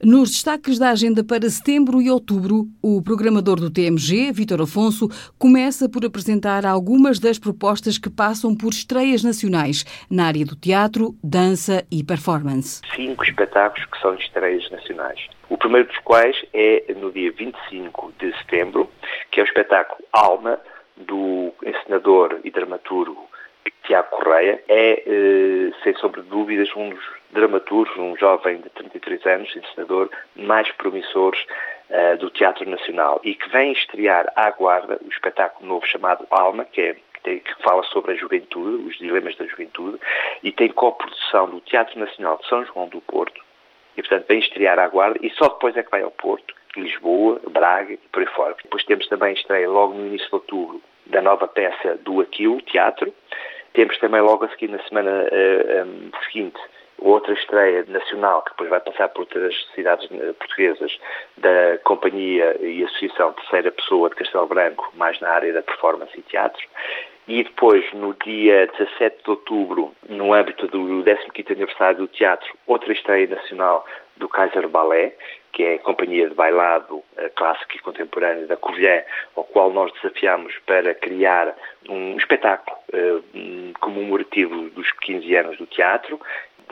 Nos destaques da agenda para setembro e outubro, o programador do TMG, Vítor Afonso, começa por apresentar algumas das propostas que passam por estreias nacionais na área do teatro, dança e performance. Cinco espetáculos que são estreias nacionais. O primeiro dos quais é no dia 25 de setembro, que é o espetáculo Alma, do encenador e dramaturgo Tiago Correia. É, eh, sem sombra de dúvidas, um dos dramaturgos, um jovem de 33 anos, encenador, mais promissores uh, do Teatro Nacional e que vem estrear à guarda o espetáculo novo chamado Alma, que é que fala sobre a juventude, os dilemas da juventude, e tem coprodução do Teatro Nacional de São João do Porto, e portanto vem estrear à guarda, e só depois é que vai ao Porto, Lisboa, Braga e por aí fora. Depois temos também estreia logo no início de outubro da nova peça do Aquilo, Teatro. Temos também logo a seguir, na semana uh, eh, um, seguinte, outra estreia nacional, que depois vai passar por outras cidades eh, portuguesas, da Companhia e Associação Terceira Pessoa de Castelo Branco, mais na área da performance e teatro. E depois, no dia 17 de outubro, no âmbito do 15º aniversário do teatro, outra estreia nacional do Kaiser Ballet, que é a companhia de bailado eh, clássico e contemporâneo da Covilhã, ao qual nós desafiamos para criar um espetáculo uh, comemorativo dos 15 anos do teatro,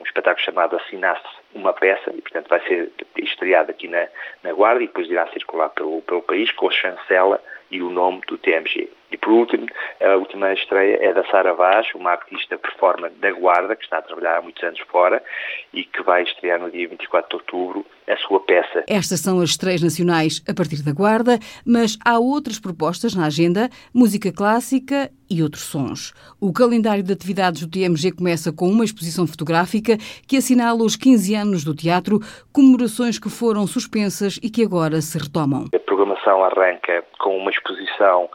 um espetáculo chamado Assinasse uma peça, e portanto vai ser estreado aqui na, na Guarda e depois irá circular pelo, pelo país com a chancela e o nome do TMG. E por último, a última estreia é da Sara Vaz, uma artista performer da Guarda, que está a trabalhar há muitos anos fora e que vai estrear no dia 24 de outubro a sua peça. Estas são as estreias nacionais a partir da Guarda, mas há outras propostas na agenda, música clássica e outros sons. O calendário de atividades do TMG começa com uma exposição fotográfica que assinala os 15 anos do teatro, comemorações que foram suspensas e que agora se retomam. A arranca com uma exposição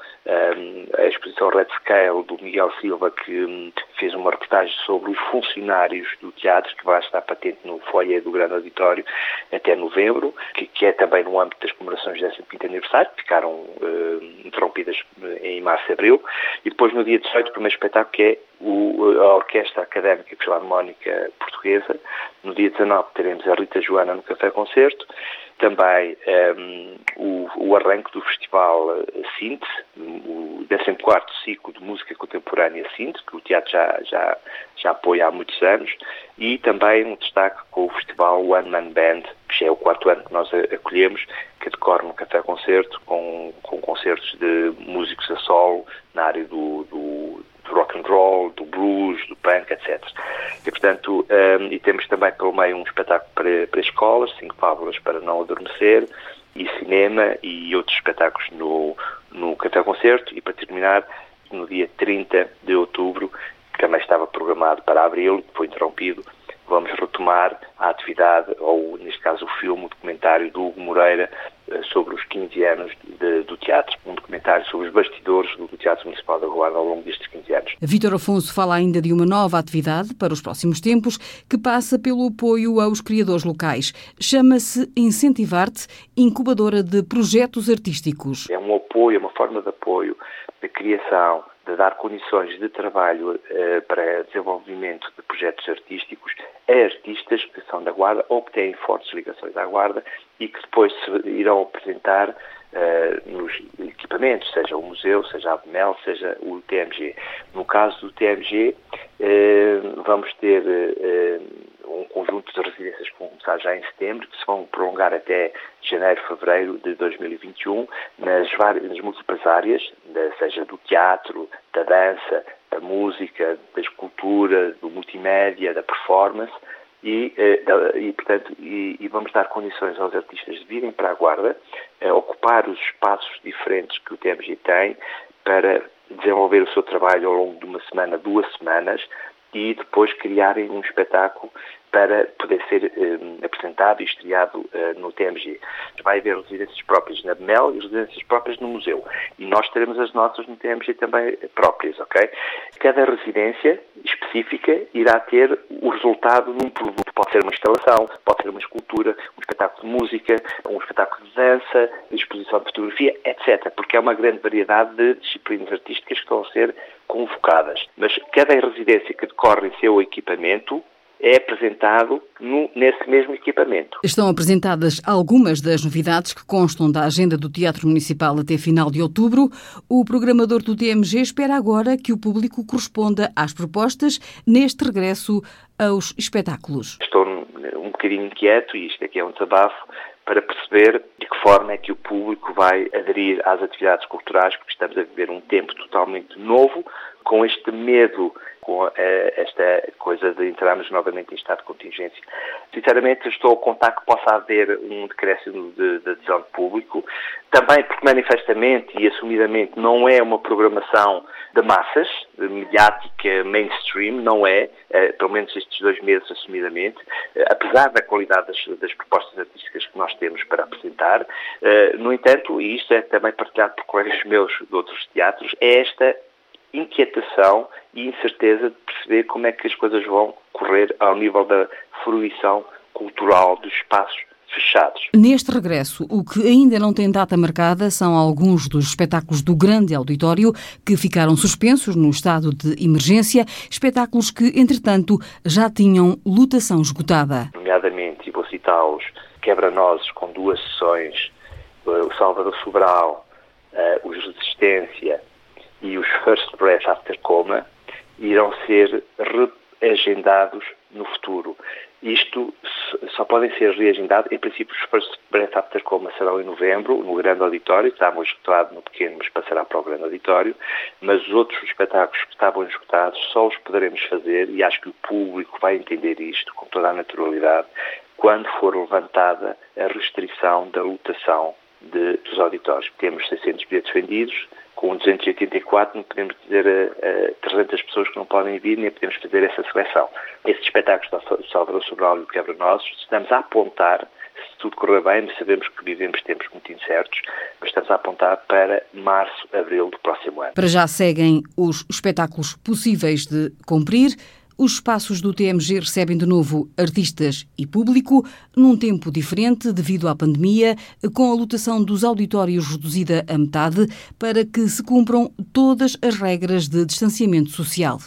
a exposição Red Scale do Miguel Silva, que hum, fez uma reportagem sobre os funcionários do teatro, que vai estar patente no foyer do Grande Auditório até novembro, que, que é também no âmbito das comemorações do 15 aniversário, que ficaram uh, interrompidas em março e abril. E depois, no dia 18, o primeiro espetáculo, que é o, a Orquestra Académica Filarmónica Portuguesa. No dia 19, teremos a Rita Joana no Café Concerto também um, ehm, o, o, arranque do Festival Síntese, o 14 ciclo de música contemporânea Síntese, que o teatro já, já, já apoia há muitos anos, e também um destaque com o Festival One Man Band, que já é o quarto ano que nós acolhemos, que decorre no Café Concerto, com, com concertos de músicos a solo na área do, do rock and roll, do blues, do punk, etc. E, portanto, um, e temos também pelo meio um espetáculo para, para escolas, cinco fábulas para não adormecer, e cinema e outros espetáculos no, no Café Concerto. E para terminar, no dia 30 de outubro, que também estava programado para abril, foi interrompido, vamos retomar a atividade, ou neste caso o filme, o documentário do Hugo Moreira eh, sobre os 15 anos de, do teatro, um documentário sobre os bastidores do Teatro Municipal da Guarda ao longo destes 15 anos. Vítor Afonso fala ainda de uma nova atividade para os próximos tempos que passa pelo apoio aos criadores locais. Chama-se Incentivar-te, incubadora de projetos artísticos. É um apoio, é uma forma de apoio de criação, de dar condições de trabalho eh, para desenvolvimento de projetos artísticos a artistas que são da Guarda ou que têm fortes ligações à Guarda e que depois se irão apresentar uh, nos equipamentos, seja o museu, seja a BMEL, seja o TMG. No caso do TMG, eh, vamos ter uh, um conjunto de residências que vão começar já em setembro, que se vão prolongar até janeiro, fevereiro de 2021, nas, várias, nas múltiplas áreas, seja do teatro, da dança, da música, da escultura, do multimédia, da performance, e, eh, e portanto, e, e, vamos dar condições aos artistas de virem para a Guarda, eh, ocupar os espaços diferentes que o TMG tem para desenvolver o seu trabalho ao longo de uma semana, duas semanas, e depois criarem um espetáculo para poder ser um, apresentado e estreado uh, no TMG. Vai haver residências próprias na BMEL e residências próprias no museu. E nós teremos as nossas no TMG também próprias, ok? Cada residência específica irá ter o resultado num produto. Pode ser uma instalação, pode ser uma escultura, um espetáculo de música, um espetáculo de dança, exposição de fotografia, etc. Porque é uma grande variedade de disciplinas artísticas que estão a ser convocadas. Mas cada residência que decorre em seu equipamento é apresentado no, nesse mesmo equipamento. Estão apresentadas algumas das novidades que constam da agenda do Teatro Municipal até final de outubro. O programador do TMG espera agora que o público corresponda às propostas neste regresso aos espetáculos. Estou um bocadinho inquieto, e isto aqui é um desabafo, para perceber de que forma é que o público vai aderir às atividades culturais, porque estamos a viver um tempo totalmente novo, com este medo com eh, esta coisa de entrarmos novamente em estado de contingência. Sinceramente, estou contar que possa haver um decréscimo de, de adesão de público, também porque manifestamente e assumidamente não é uma programação de massas, de mediática mainstream, não é, eh, pelo menos estes dois meses assumidamente, eh, apesar da qualidade das, das, propostas artísticas que nós temos para apresentar. no entanto, e isto é também partilhado por colegas meus de outros teatros, é esta inquietação e incerteza de perceber como é que as coisas vão correr ao nível da fruição cultural dos espaços fechados. Neste regresso, o que ainda não tem data marcada são alguns dos espetáculos do grande auditório que ficaram suspensos no estado de emergência, espetáculos que, entretanto, já tinham lotação esgotada. Nomeadamente, e vou citá-los, Quebra-Nozes com duas sessões, o Salvador Sobral, uh, os Resistência, e os First Breath After Coma irão ser reagendados no futuro. Isto só podem ser reagendados, em princípio os First Breath After Coma serão em novembro, no grande auditório, estavam esgotados no pequeno, mas passará para o grande auditório, mas os outros espetáculos que estavam esgotados só os poderemos fazer, e acho que o público vai entender isto com toda a naturalidade, quando for levantada a restrição da lotação de, dos auditórios. Temos 600 bilhetes vendidos, com 284 não podemos dizer a, a 300 pessoas que não podem vir, nem podemos fazer essa seleção. Esses espetáculos do Salvador Sobral e o Quebra-Nozes, estamos a apontar, se tudo correr bem, sabemos que vivemos tempos muito incertos, mas estamos a apontar para março, abril do próximo ano. Para já seguem os espetáculos possíveis de cumprir. Os espaços do TMG recebem de novo artistas e público, num tempo diferente devido à pandemia, com a lotação dos auditórios reduzida a metade, para que se cumpram todas as regras de distanciamento social.